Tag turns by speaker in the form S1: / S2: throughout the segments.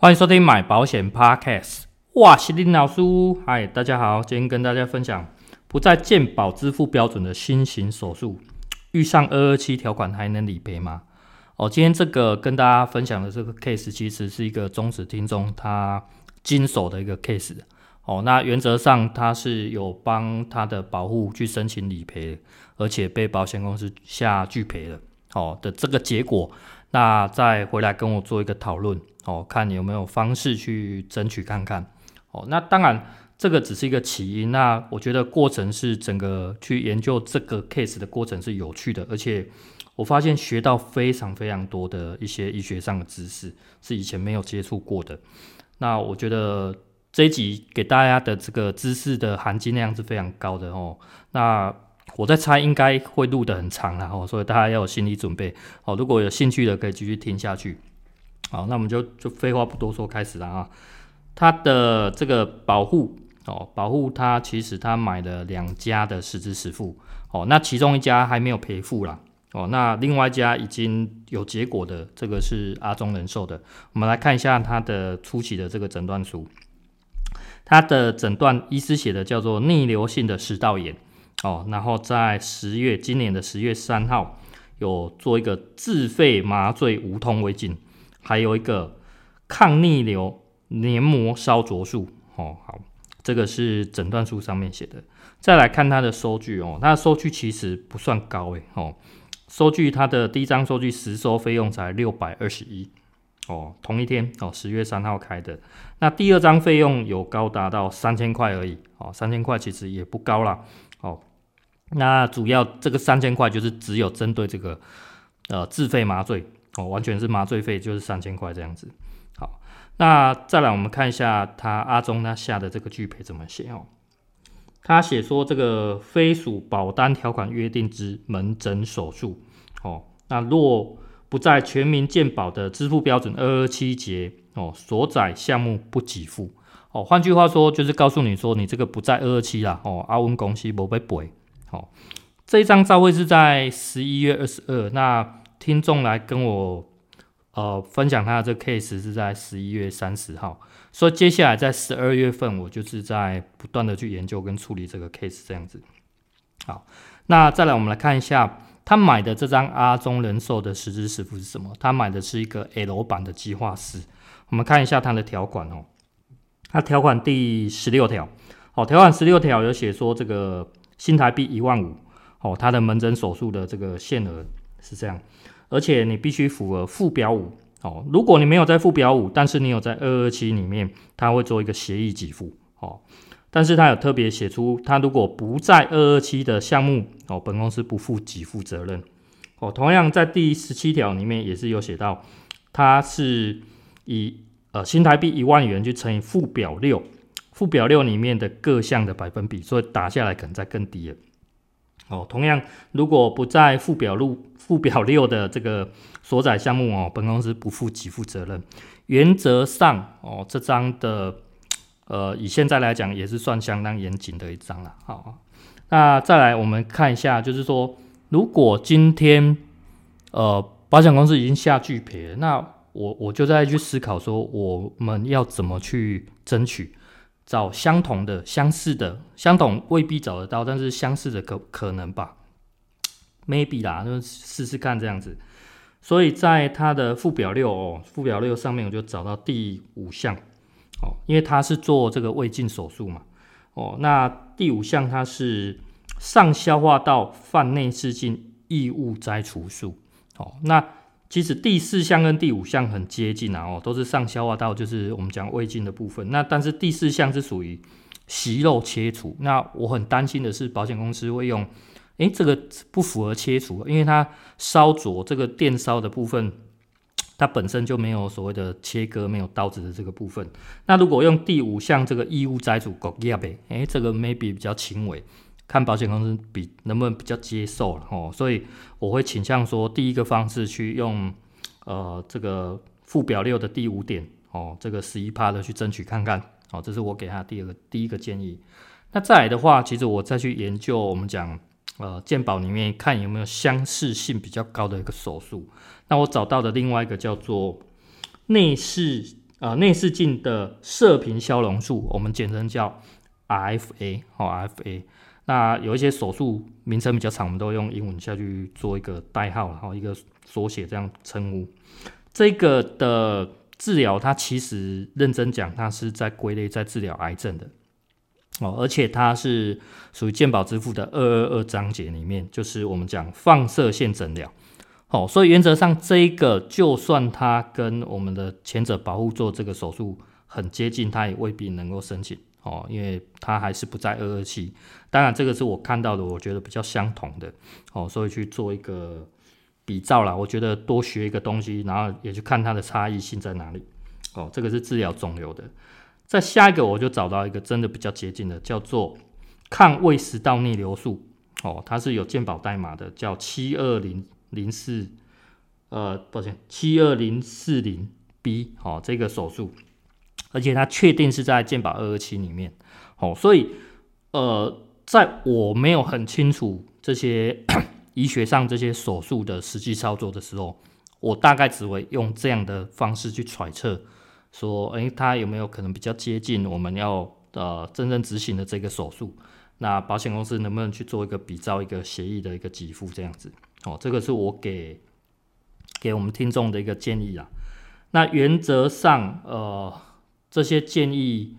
S1: 欢迎收听买保险 Podcast。哇，是林老师，嗨，大家好，今天跟大家分享不在健保支付标准的新型手术，遇上二二七条款还能理赔吗？哦，今天这个跟大家分享的这个 case 其实是一个忠实听众他经手的一个 case。哦，那原则上他是有帮他的保户去申请理赔，而且被保险公司下拒赔了。哦的这个结果，那再回来跟我做一个讨论。哦，看你有没有方式去争取看看。哦，那当然这个只是一个起因。那我觉得过程是整个去研究这个 case 的过程是有趣的，而且我发现学到非常非常多的一些医学上的知识，是以前没有接触过的。那我觉得这一集给大家的这个知识的含金量是非常高的哦。那我在猜应该会录得很长了哦，所以大家要有心理准备哦。如果有兴趣的，可以继续听下去。好，那我们就就废话不多说，开始了啊。他的这个保护哦，保护他其实他买了两家的实支实付哦，那其中一家还没有赔付啦哦，那另外一家已经有结果的，这个是阿中人寿的。我们来看一下他的初期的这个诊断书，他的诊断医师写的叫做逆流性的食道炎哦，然后在十月今年的十月三号有做一个自费麻醉无痛胃镜。还有一个抗逆流黏膜烧灼术哦，好，这个是诊断书上面写的。再来看它的收据哦，它的收据其实不算高诶哦，收据它的第一张收据实收费用才六百二十一哦，同一天哦，十月三号开的。那第二张费用有高达到三千块而已哦，三千块其实也不高啦哦。那主要这个三千块就是只有针对这个呃自费麻醉。哦，完全是麻醉费，就是三千块这样子。好，那再来我们看一下他阿中他下的这个拒赔怎么写哦。他写说这个非属保单条款约定之门诊手术。哦，那若不在全民健保的支付标准二二七节哦所载项目不给付。哦，换句话说就是告诉你说你这个不在二二七啦。哦，阿文公司不被赔。好，这一张照会是在十一月二十二。那听众来跟我呃分享他的这个 case 是在十一月三十号，所以接下来在十二月份我就是在不断的去研究跟处理这个 case 这样子。好，那再来我们来看一下他买的这张阿中人寿的实质实付是什么？他买的是一个 L 版的计划式。我们看一下它的条款哦，它条款第十六条，好，条款十六条有写说这个新台币一万五，哦，它的门诊手术的这个限额是这样。而且你必须符合附表五哦。如果你没有在附表五，但是你有在二二七里面，他会做一个协议给付哦。但是他有特别写出，他如果不在二二七的项目哦，本公司不负给付责任哦。同样在第十七条里面也是有写到，他是以呃新台币一万元去乘以附表六，附表六里面的各项的百分比，所以打下来可能再更低了。哦，同样，如果不在附表六附表六的这个所载项目哦，本公司不负给付责任。原则上哦，这张的呃，以现在来讲也是算相当严谨的一张了。好，那再来我们看一下，就是说，如果今天呃保险公司已经下拒赔，那我我就再去思考说，我们要怎么去争取。找相同的、相似的，相同未必找得到，但是相似的可可能吧，maybe 啦，就试试看这样子。所以在它的附表六哦，附表六上面我就找到第五项哦，因为它是做这个胃镜手术嘛哦，那第五项它是上消化道泛内视镜异物摘除术哦，那。其实第四项跟第五项很接近啊，哦，都是上消化道，就是我们讲胃镜的部分。那但是第四项是属于息肉切除。那我很担心的是，保险公司会用，诶，这个不符合切除，因为它烧灼这个电烧的部分，它本身就没有所谓的切割，没有刀子的这个部分。那如果用第五项这个异物摘除，搞耶呗，诶，这个 maybe 比较轻微。看保险公司比能不能比较接受了哦，所以我会倾向说第一个方式去用呃这个附表六的第五点哦，这个十一趴的去争取看看哦，这是我给他第二个第一个建议。那再来的话，其实我再去研究我们讲呃健保里面看有没有相似性比较高的一个手术。那我找到的另外一个叫做内视呃内视镜的射频消融术，我们简称叫 RFA 哦 RFA。那有一些手术名称比较长，我们都用英文下去做一个代号，然后一个缩写这样称呼。这个的治疗，它其实认真讲，它是在归类在治疗癌症的哦，而且它是属于健保支付的二二二章节里面，就是我们讲放射线诊疗。哦，所以原则上这一个，就算它跟我们的前者保护做这个手术很接近，它也未必能够申请。哦，因为它还是不在二二七，当然这个是我看到的，我觉得比较相同的哦，所以去做一个比照啦。我觉得多学一个东西，然后也去看它的差异性在哪里。哦，这个是治疗肿瘤的。再下一个，我就找到一个真的比较接近的，叫做抗胃食道逆流术。哦，它是有健保代码的，叫七二零零四，呃，抱歉，七二零四零 B。哦，这个手术。而且它确定是在健保二二七里面，哦，所以呃，在我没有很清楚这些 医学上这些手术的实际操作的时候，我大概只会用这样的方式去揣测，说，诶，它有没有可能比较接近我们要呃真正执行的这个手术？那保险公司能不能去做一个比照，一个协议的一个给付这样子？哦，这个是我给给我们听众的一个建议啊。那原则上，呃。这些建议，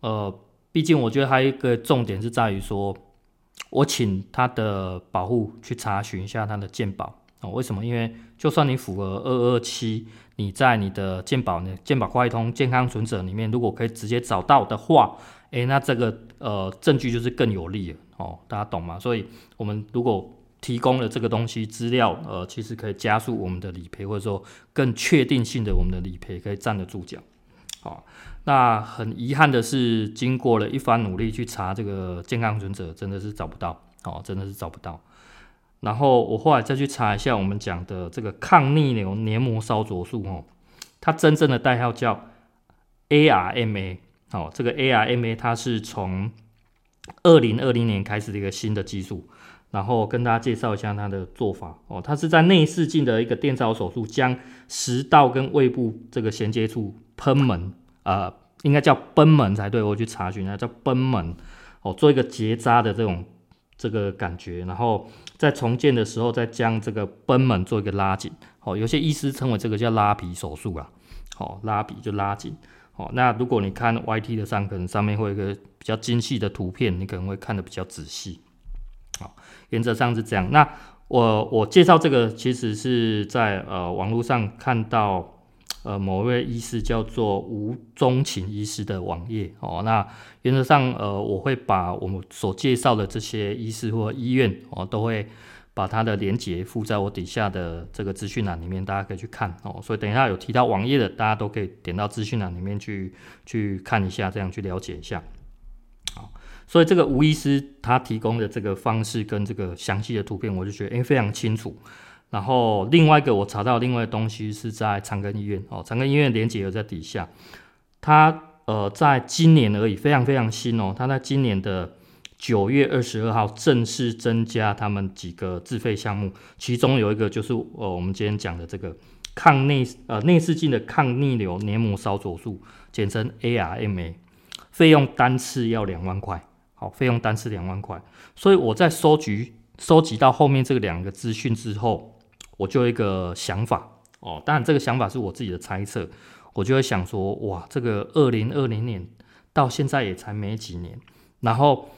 S1: 呃，毕竟我觉得还有一个重点是在于说，我请他的保护去查询一下他的健保哦。为什么？因为就算你符合二二七，你在你的健保呢，健保快通健康存折里面，如果可以直接找到的话，诶，那这个呃证据就是更有利了哦。大家懂吗？所以我们如果提供了这个东西资料，呃，其实可以加速我们的理赔，或者说更确定性的我们的理赔可以站得住脚。哦，那很遗憾的是，经过了一番努力去查这个健康存折，真的是找不到哦，真的是找不到。然后我后来再去查一下我们讲的这个抗逆流黏膜烧灼术哦，它真正的代号叫 ARMA 哦，这个 ARMA 它是从二零二零年开始的一个新的技术，然后跟大家介绍一下它的做法哦，它是在内视镜的一个电烧手术，将食道跟胃部这个衔接处。賁门，呃，应该叫賁门才对，我去查询一下，叫賁门，哦，做一个结扎的这种这个感觉，然后在重建的时候再将这个賁门做一个拉紧，哦，有些医师称为这个叫拉皮手术啊，哦，拉皮就拉紧，哦，那如果你看 YT 的上，可能上面会有一个比较精细的图片，你可能会看得比较仔细，好，原则上是这样。那我我介绍这个其实是在呃网络上看到。呃，某位医师叫做吴宗勤医师的网页哦，那原则上呃，我会把我们所介绍的这些医师或医院哦，都会把它的连接附在我底下的这个资讯栏里面，大家可以去看哦。所以等一下有提到网页的，大家都可以点到资讯栏里面去去看一下，这样去了解一下。好，所以这个吴医师他提供的这个方式跟这个详细的图片，我就觉得诶非常清楚。然后另外一个我查到另外的东西是在长庚医院哦，长庚医院连结有在底下，他呃在今年而已，非常非常新哦，他在今年的九月二十二号正式增加他们几个自费项目，其中有一个就是呃我们今天讲的这个抗内呃内视镜的抗逆流黏膜烧灼术，简称 ARMA，费用单次要两万块，好，费用单次两万块，所以我在收集收集到后面这两个资讯之后。我就有一个想法哦，当然这个想法是我自己的猜测，我就会想说，哇，这个二零二零年到现在也才没几年，然后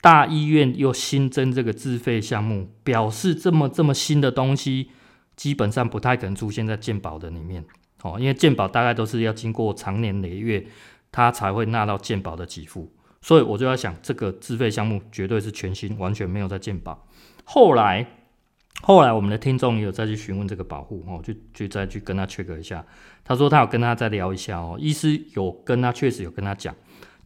S1: 大医院又新增这个自费项目，表示这么这么新的东西，基本上不太可能出现在健保的里面哦，因为健保大概都是要经过长年累月，它才会纳到健保的给付，所以我就在想，这个自费项目绝对是全新，完全没有在健保。后来。后来我们的听众也有再去询问这个保护哦，就就再去跟他 check 一下。他说他有跟他再聊一下哦，医师有跟他确实有跟他讲，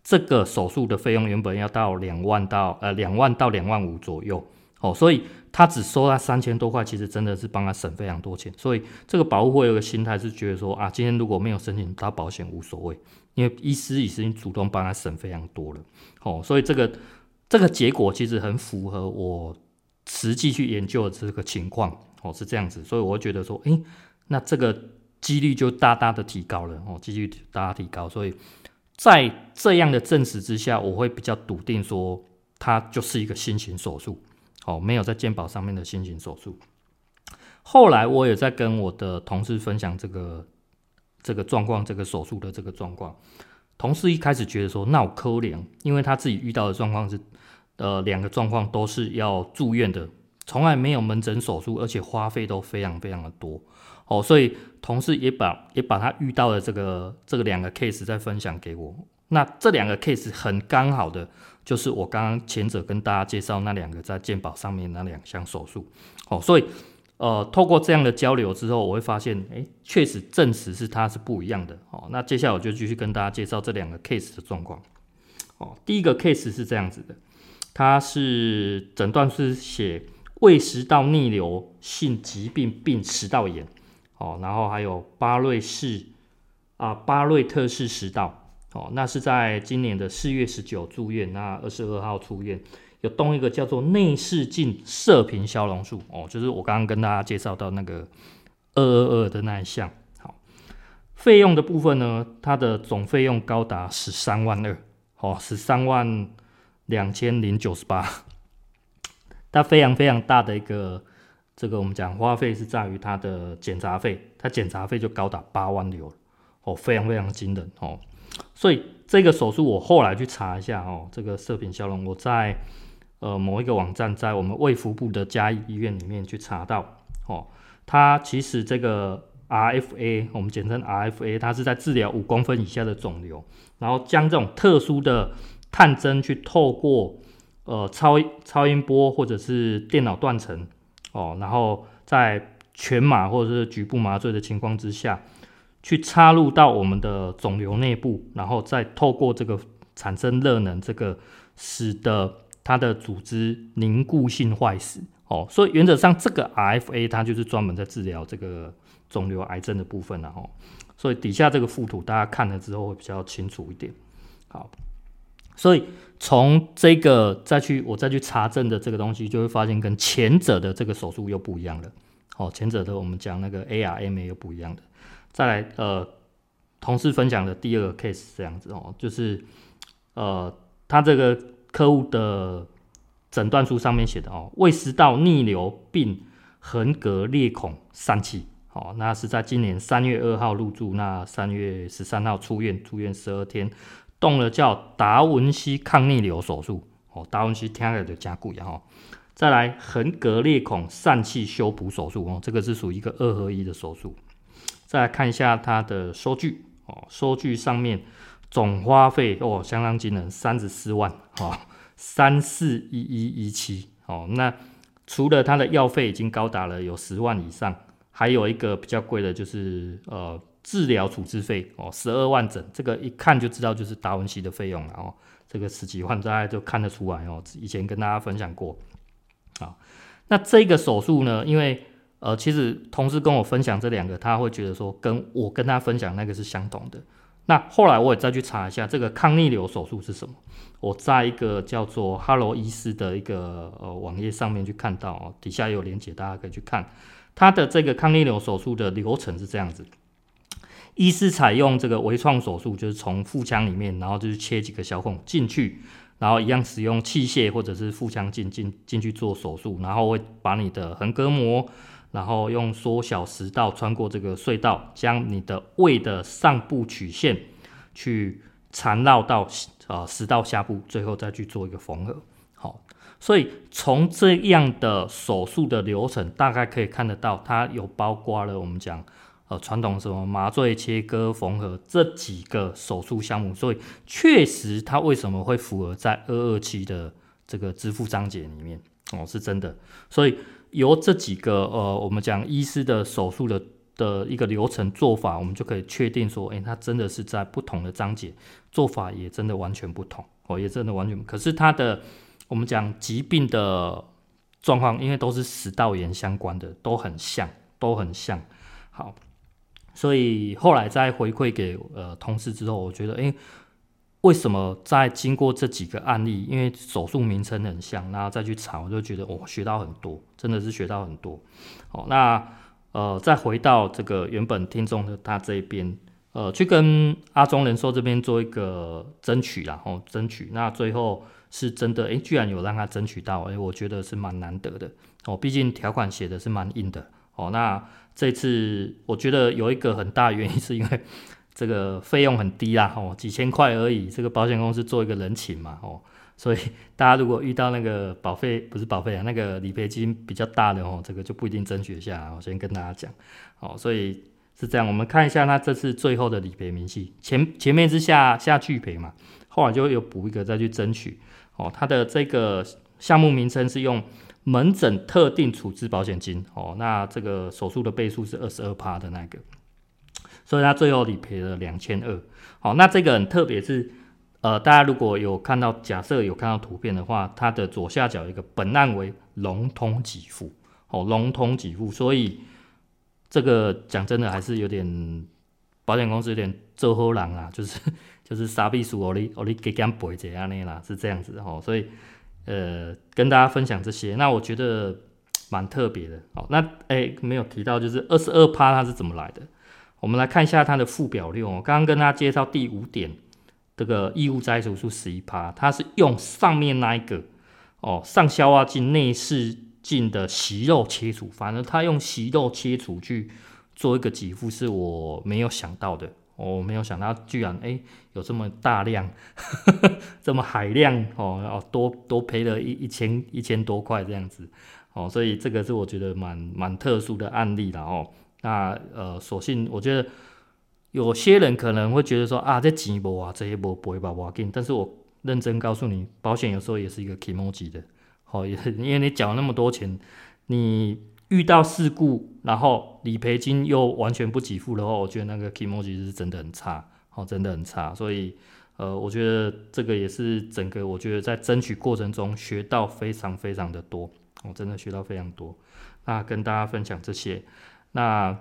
S1: 这个手术的费用原本要到两万到呃两万到两万五左右哦，所以他只收他三千多块，其实真的是帮他省非常多钱。所以这个保护会有个心态是觉得说啊，今天如果没有申请到保险无所谓，因为医师已经主动帮他省非常多了哦，所以这个这个结果其实很符合我。实际去研究的这个情况哦，是这样子，所以我会觉得说，诶，那这个几率就大大的提高了哦，几率大大提高。所以在这样的证实之下，我会比较笃定说，它就是一个新型手术哦，没有在健保上面的新型手术。后来我也在跟我的同事分享这个这个状况，这个手术的这个状况。同事一开始觉得说，那我可怜，因为他自己遇到的状况是，呃，两个状况都是要住院的，从来没有门诊手术，而且花费都非常非常的多。哦，所以同事也把也把他遇到的这个这个两个 case 再分享给我。那这两个 case 很刚好的，就是我刚刚前者跟大家介绍那两个在健保上面那两项手术。哦，所以。呃，透过这样的交流之后，我会发现，哎，确实证实是它是不一样的。哦，那接下来我就继续跟大家介绍这两个 case 的状况。哦，第一个 case 是这样子的，它是诊断是写胃食道逆流性疾病并食道炎。哦，然后还有巴瑞氏啊，巴瑞特氏食道。哦，那是在今年的四月十九住院，那二十二号出院。有动一个叫做内视镜射频消融术哦，就是我刚刚跟大家介绍到那个二二二的那一项。好，费用的部分呢，它的总费用高达十三万二，哦，十三万两千零九十八。它非常非常大的一个这个我们讲花费是在于它的检查费，它检查费就高达八万六，哦，非常非常惊人哦。所以这个手术我后来去查一下哦，这个射频消融我在。呃，某一个网站在我们卫福部的嘉义医院里面去查到，哦，它其实这个 RFA，我们简称 RFA，它是在治疗五公分以下的肿瘤，然后将这种特殊的探针去透过呃超超音波或者是电脑断层，哦，然后在全麻或者是局部麻醉的情况之下，去插入到我们的肿瘤内部，然后再透过这个产生热能，这个使得它的组织凝固性坏死，哦，所以原则上这个 RFA 它就是专门在治疗这个肿瘤癌症的部分了，哦，所以底下这个附图大家看了之后会比较清楚一点。好，所以从这个再去我再去查证的这个东西，就会发现跟前者的这个手术又不一样了。哦，前者的我们讲那个 ARMA 又不一样的。再来，呃，同事分享的第二个 case 这样子哦，就是呃，他这个。客户的诊断书上面写的哦，胃食道逆流并横膈裂孔疝气，哦，那是在今年三月二号入住，那三月十三号出院，住院十二天，动了叫达文西抗逆流手术，哦，达文西听起来就加贵哈，再来横膈裂孔疝气修补手术，哦，这个是属于一个二合一的手术，再来看一下它的收据，哦，收据上面。总花费哦，相当惊人，三十四万哦，三四一一一七哦。那除了它的药费已经高达了有十万以上，还有一个比较贵的就是呃治疗处置费哦，十二万整，这个一看就知道就是达文西的费用了哦。这个十几万大家就看得出来哦，以前跟大家分享过。好，那这个手术呢，因为呃其实同事跟我分享这两个，他会觉得说跟我跟他分享那个是相同的。那后来我也再去查一下这个抗逆流手术是什么。我在一个叫做哈罗医师的一个呃网页上面去看到哦，底下有连接，大家可以去看。它的这个抗逆流手术的流程是这样子：医师采用这个微创手术，就是从腹腔里面，然后就是切几个小孔进去，然后一样使用器械或者是腹腔镜进进去做手术，然后会把你的横膈膜。然后用缩小食道穿过这个隧道，将你的胃的上部曲线去缠绕到呃食道下部，最后再去做一个缝合。好，所以从这样的手术的流程，大概可以看得到，它有包括了我们讲呃传统什么麻醉、切割、缝合这几个手术项目。所以确实，它为什么会符合在二二期的这个支付章节里面哦，是真的。所以。由这几个呃，我们讲医师的手术的的一个流程做法，我们就可以确定说，诶，它真的是在不同的章节做法也真的完全不同哦，也真的完全。可是它的我们讲疾病的状况，因为都是食道炎相关的，都很像，都很像。好，所以后来再回馈给呃同事之后，我觉得，诶。为什么在经过这几个案例，因为手术名称很像，然后再去查，我就觉得我、哦、学到很多，真的是学到很多。哦，那呃，再回到这个原本听众的他这一边，呃，去跟阿中人寿这边做一个争取啦，哦，争取，那最后是真的，诶、欸，居然有让他争取到，诶、欸，我觉得是蛮难得的，哦，毕竟条款写的是蛮硬的，哦，那这次我觉得有一个很大原因是因为 这个费用很低啦，哦，几千块而已，这个保险公司做一个人情嘛，哦。所以 大家如果遇到那个保费不是保费啊，那个理赔金比较大的哦，这个就不一定争取下。我先跟大家讲，哦，所以是这样。我们看一下他这次最后的理赔明细，前前面是下下拒赔嘛，后来就有补一个再去争取。哦，他的这个项目名称是用门诊特定处置保险金。哦，那这个手术的倍数是二十二趴的那个，所以他最后理赔了两千二。好，那这个很特别是。呃，大家如果有看到，假设有看到图片的话，它的左下角一个本案为融通给付，哦，融通给付，所以这个讲真的还是有点保险公司有点做好人啊，就是 就是傻逼数哦，你哦你给讲背这样的啦，是这样子哦，所以呃跟大家分享这些，那我觉得蛮特别的，哦，那哎、没有提到就是二十二趴它是怎么来的，我们来看一下它的附表六哦，刚刚跟大家介绍第五点。这个义务摘除数十一趴，它是用上面那一个哦，上消化镜内视镜的息肉切除，反正它用息肉切除去做一个给付，是我没有想到的，我、没有想到居然哎有这么大量，这么海量哦，多多赔了一一千一千多块这样子哦，所以这个是我觉得蛮蛮特殊的案例了哦。那呃，所幸我觉得。有些人可能会觉得说啊，这钱无啊，这些无不会吧，不要紧。但是我认真告诉你，保险有时候也是一个 kmg 的，好，也因为你缴那么多钱，你遇到事故，然后理赔金又完全不给付的话，我觉得那个 kimochi 是真的很差，哦，真的很差。所以，呃，我觉得这个也是整个我觉得在争取过程中学到非常非常的多，我真的学到非常多。那跟大家分享这些，那。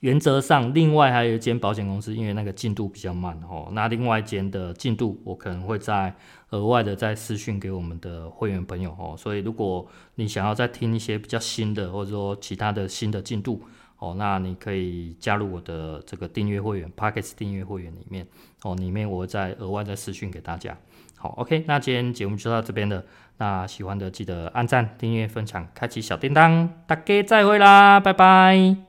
S1: 原则上，另外还有一间保险公司，因为那个进度比较慢哦，那另外一间的进度，我可能会再额外的再私讯给我们的会员朋友哦。所以，如果你想要再听一些比较新的，或者说其他的新的进度哦，那你可以加入我的这个订阅会员，Podcast 订阅会员里面哦，里面我会再额外再私讯给大家。好，OK，那今天节目就到这边了。那喜欢的记得按赞、订阅、分享、开启小叮当。大家再会啦，拜拜。